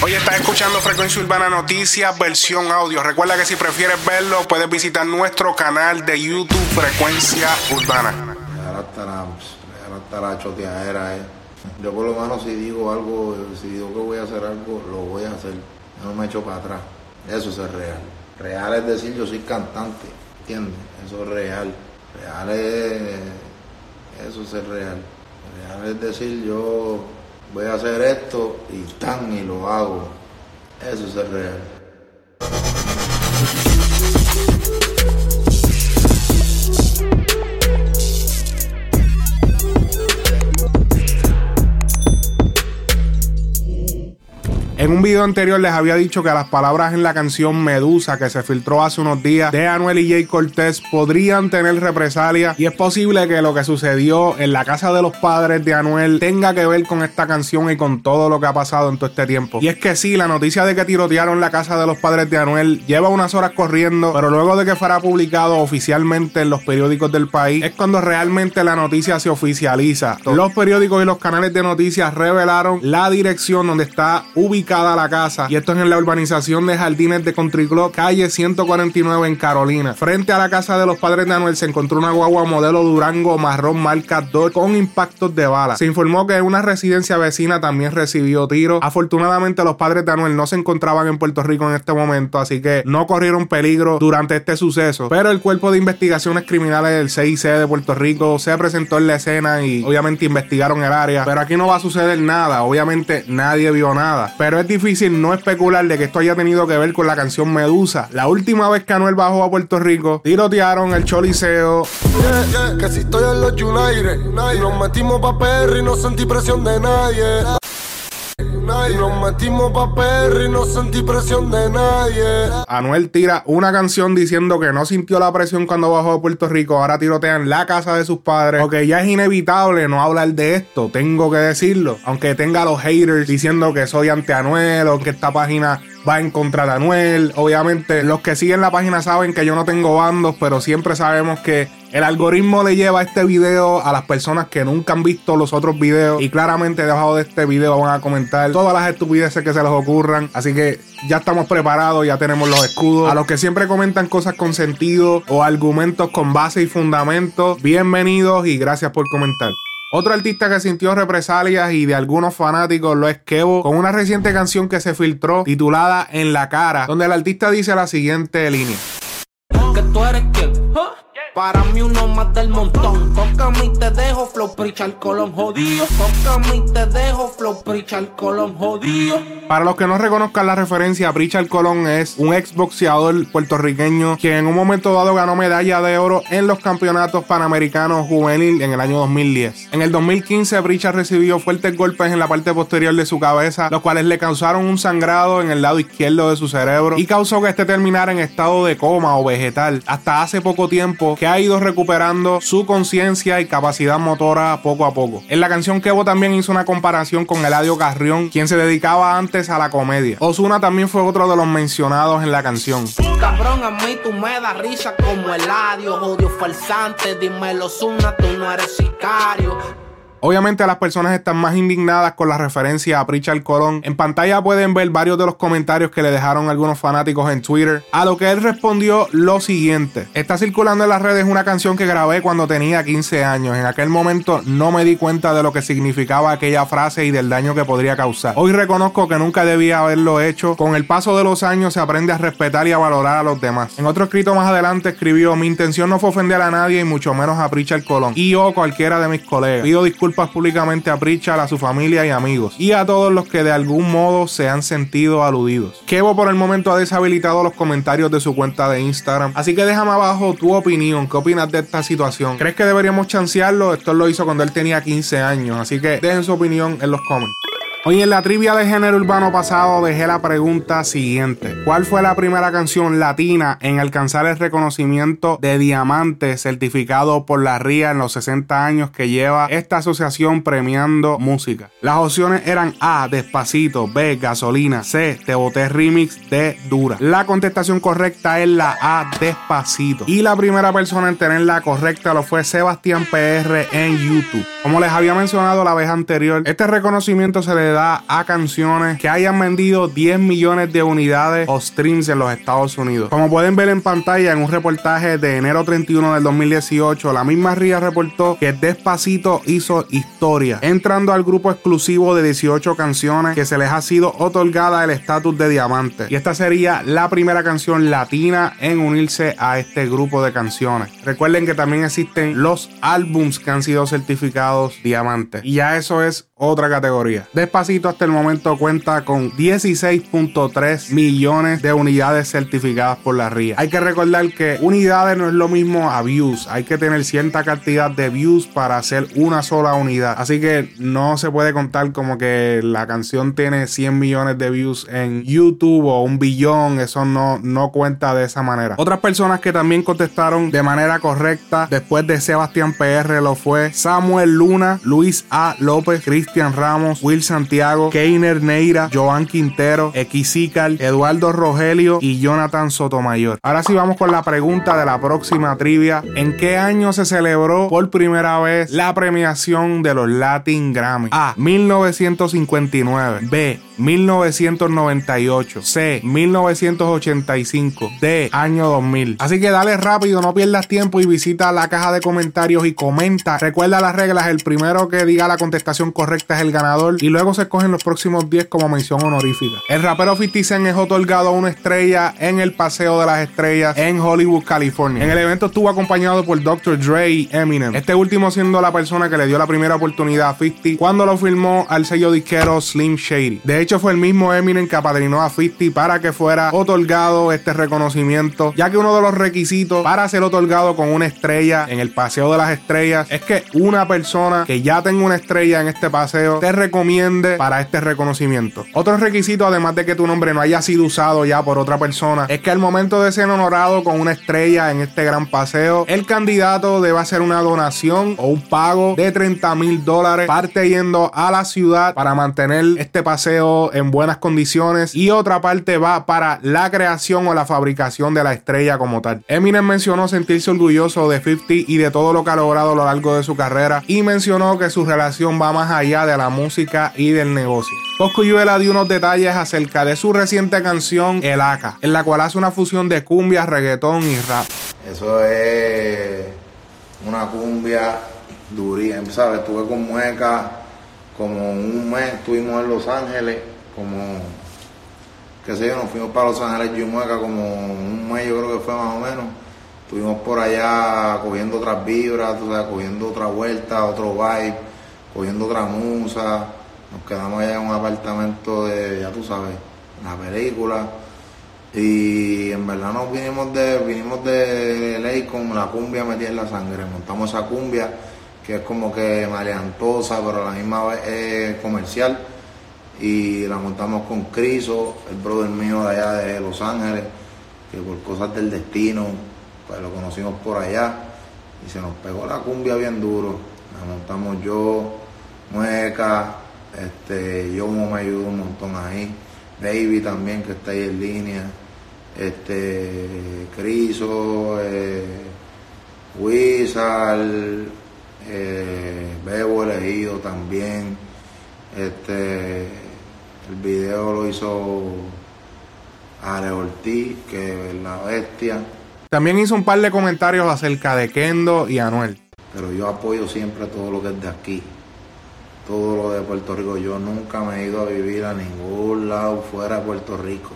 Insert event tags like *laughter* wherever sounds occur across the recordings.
Hoy estás escuchando Frecuencia Urbana Noticias, versión audio. Recuerda que si prefieres verlo, puedes visitar nuestro canal de YouTube Frecuencia Urbana. Ahora estará, ahora estará choteadera, eh. Yo por lo menos si digo algo, si digo que voy a hacer algo, lo voy a hacer. No me echo para atrás. Eso es real. Real es decir, yo soy cantante, ¿entiendes? Eso es real. Real es... Eso es real. Real es decir, yo voy a hacer esto y tan y lo hago. Eso es real. En un video anterior les había dicho que las palabras en la canción Medusa que se filtró hace unos días de Anuel y Jay Cortés podrían tener represalias y es posible que lo que sucedió en la casa de los padres de Anuel tenga que ver con esta canción y con todo lo que ha pasado en todo este tiempo. Y es que sí, la noticia de que tirotearon la casa de los padres de Anuel lleva unas horas corriendo, pero luego de que fuera publicado oficialmente en los periódicos del país es cuando realmente la noticia se oficializa. Los periódicos y los canales de noticias revelaron la dirección donde está ubicada la casa y esto es en la urbanización de Jardines de Country Club, calle 149 en Carolina. Frente a la casa de los padres de Anuel se encontró una guagua modelo Durango marrón marca Dodge con impactos de bala. Se informó que una residencia vecina también recibió tiros. Afortunadamente los padres de Anuel no se encontraban en Puerto Rico en este momento, así que no corrieron peligro durante este suceso. Pero el cuerpo de investigaciones criminales del CIC de Puerto Rico se presentó en la escena y obviamente investigaron el área. Pero aquí no va a suceder nada, obviamente nadie vio nada. Pero es difícil no especular de que esto haya tenido que ver con la canción Medusa. La última vez que Anuel bajó a Puerto Rico, tirotearon el choliseo. que si estoy en los United, y nos metimos pa' Perry, no sentí presión de nadie. Y nos metimos pa' Perry, no sentí presión de nadie. Anuel tira una canción diciendo que no sintió la presión cuando bajó a Puerto Rico. Ahora tirotean la casa de sus padres. Porque ya es inevitable no hablar de esto. Tengo que decirlo. Aunque tenga los haters diciendo que soy ante Anuel o que esta página va en contra de Anuel. Obviamente, los que siguen la página saben que yo no tengo bandos, pero siempre sabemos que el algoritmo le lleva este video a las personas que nunca han visto los otros videos y claramente debajo de este video van a comentar todas las estupideces que se les ocurran. Así que ya estamos preparados, ya tenemos los escudos. A los que siempre comentan cosas con sentido o argumentos con base y fundamento, bienvenidos y gracias por comentar. Otro artista que sintió represalias y de algunos fanáticos lo es Kevo, con una reciente canción que se filtró titulada En la cara, donde el artista dice la siguiente línea. Para mí uno más del montón. Tócame y te dejo flow colón jodido. Tócame y te dejo flow colón jodido. Para los que no reconozcan la referencia, Pritchard Colón es un exboxeador puertorriqueño quien en un momento dado ganó medalla de oro en los campeonatos panamericanos juvenil en el año 2010. En el 2015, Pritchard recibió fuertes golpes en la parte posterior de su cabeza, los cuales le causaron un sangrado en el lado izquierdo de su cerebro y causó que este terminara en estado de coma o vegetal hasta hace poco tiempo que ha ido recuperando su conciencia y capacidad motora poco a poco. En la canción Kevo también hizo una comparación con Eladio Carrión, quien se dedicaba antes a la comedia. Osuna también fue otro de los mencionados en la canción. Cabrón, a mí tú me das risa como odio falsante, Osuna, tú no eres sicario. Obviamente las personas están más indignadas con la referencia a Pritchard Colón. En pantalla pueden ver varios de los comentarios que le dejaron algunos fanáticos en Twitter, a lo que él respondió lo siguiente. Está circulando en las redes una canción que grabé cuando tenía 15 años. En aquel momento no me di cuenta de lo que significaba aquella frase y del daño que podría causar. Hoy reconozco que nunca debía haberlo hecho. Con el paso de los años se aprende a respetar y a valorar a los demás. En otro escrito más adelante escribió, mi intención no fue ofender a nadie y mucho menos a Pritchard Colón. Y yo cualquiera de mis colegas. Pido disculpas disculpas públicamente a Pritchard, a su familia y amigos, y a todos los que de algún modo se han sentido aludidos. Kevo por el momento ha deshabilitado los comentarios de su cuenta de Instagram, así que déjame abajo tu opinión, qué opinas de esta situación. ¿Crees que deberíamos chancearlo? Esto lo hizo cuando él tenía 15 años, así que dejen su opinión en los comments. Hoy en la trivia de género urbano pasado dejé la pregunta siguiente. ¿Cuál fue la primera canción latina en alcanzar el reconocimiento de diamante certificado por la RIA en los 60 años que lleva esta asociación premiando música? Las opciones eran A, Despacito, B, Gasolina, C, Te Boté Remix, D, Dura. La contestación correcta es la A, Despacito. Y la primera persona en tener la correcta lo fue Sebastián PR en YouTube. Como les había mencionado la vez anterior, este reconocimiento se le da a canciones que hayan vendido 10 millones de unidades o streams en los Estados Unidos. Como pueden ver en pantalla en un reportaje de enero 31 del 2018, la misma RIA reportó que Despacito hizo historia, entrando al grupo exclusivo de 18 canciones que se les ha sido otorgada el estatus de diamante. Y esta sería la primera canción latina en unirse a este grupo de canciones. Recuerden que también existen los álbums que han sido certificados diamante. Y ya eso es otra categoría. Despacito hasta el momento cuenta con 16.3 millones de unidades certificadas por la RIA. Hay que recordar que unidades no es lo mismo a views. Hay que tener cierta cantidad de views para hacer una sola unidad. Así que no se puede contar como que la canción tiene 100 millones de views en YouTube o un billón. Eso no, no cuenta de esa manera. Otras personas que también contestaron de manera correcta después de Sebastián PR lo fue Samuel Luna, Luis A. López, Cristian Ramos, Will Santiago, Keiner Neira, Joan Quintero, Equisical, Eduardo Rogelio y Jonathan Sotomayor. Ahora sí vamos con la pregunta de la próxima trivia. ¿En qué año se celebró por primera vez la premiación de los Latin Grammy? A. 1959. B. 1998. C. 1985. D. Año 2000. Así que dale rápido, no pierdas tiempo y visita la caja de comentarios y comenta. Recuerda las reglas. El primero que diga la contestación correcta es el ganador y luego se escogen los próximos 10 como mención honorífica. El rapero 50 Cent es otorgado una estrella en el Paseo de las Estrellas en Hollywood, California. En el evento estuvo acompañado por Dr. Dre Eminem. Este último siendo la persona que le dio la primera oportunidad a 50 cuando lo firmó al sello disquero Slim Shady. De hecho, fue el mismo Eminem que apadrinó a 50 para que fuera otorgado este reconocimiento, ya que uno de los requisitos para ser otorgado con una estrella en el Paseo de las Estrellas es que una persona que ya tenga una estrella en este paseo te recomiende para este reconocimiento. Otro requisito, además de que tu nombre no haya sido usado ya por otra persona, es que al momento de ser honorado con una estrella en este gran paseo, el candidato debe hacer una donación o un pago de 30 mil dólares, parte yendo a la ciudad para mantener este paseo en buenas condiciones y otra parte va para la creación o la fabricación de la estrella como tal. Eminem mencionó sentirse orgulloso de 50 y de todo lo que ha logrado a lo largo de su carrera y mencionó que su relación va más allá de la música y del negocio. Coscuyuela dio unos detalles acerca de su reciente canción El Aca, en la cual hace una fusión de cumbia, reggaetón y rap. Eso es una cumbia durísima, ¿sabes? Estuve con Mueca como un mes, estuvimos en Los Ángeles, como, qué sé yo, nos fuimos para Los Ángeles yo y Mueca como un mes, yo creo que fue más o menos. Estuvimos por allá cogiendo otras vibras, tú sabes, cogiendo otra vuelta, otro vibe, cogiendo otra musa. Nos quedamos allá en un apartamento de, ya tú sabes, la película. Y en verdad nos vinimos de, vinimos de ley con la cumbia metida en la sangre. Montamos esa cumbia que es como que maleantosa, pero a la misma vez es comercial. Y la montamos con Criso, el brother mío de allá de Los Ángeles, que por cosas del destino, pues lo conocimos por allá. Y se nos pegó la cumbia bien duro. La montamos yo, Mueca, este, yo me ayudó un montón ahí. Baby también que está ahí en línea, este, Criso, eh, Wizard, eh, Bebo elegido también, este, el video lo hizo Ale Ortiz, que es la bestia, También hizo un par de comentarios acerca de Kendo y Anuel. pero yo apoyo siempre todo lo que es de aquí, todo lo de Puerto Rico. Yo nunca me he ido a vivir a ningún lado fuera de Puerto Rico.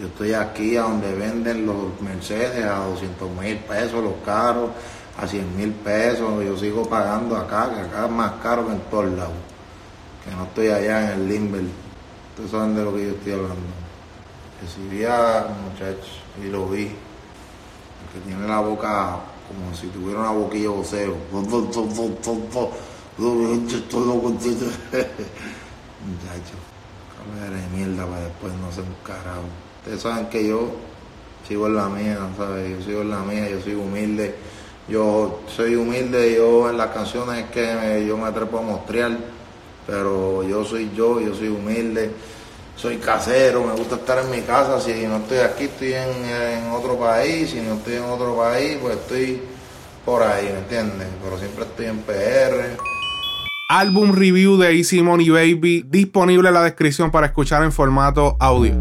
Yo estoy aquí a donde venden los Mercedes a 200 mil pesos, los carros a 100 mil pesos. Yo sigo pagando acá, que acá es más caro que en todos lados. Que no estoy allá en el Limber. Ustedes saben de lo que yo estoy hablando. Recibí a un muchacho y lo vi. Que tiene la boca como si tuviera una boquilla voceo. *laughs* *laughs* Muchacho, cabeza de mierda para después no ser un carajo. Ustedes saben que yo sigo en la mía, ¿sabes? Yo sigo en la mía, yo soy humilde. Yo soy humilde, yo en las canciones es que me- yo me atrevo a mostrar, pero yo soy yo, yo soy humilde, soy casero, me gusta estar en mi casa, si no estoy aquí estoy en, en otro país, si no estoy en otro país, pues estoy por ahí, ¿me entiendes? Pero siempre estoy en PR. álbum review de Easy Money Baby disponible en la descripción para escuchar en formato audio.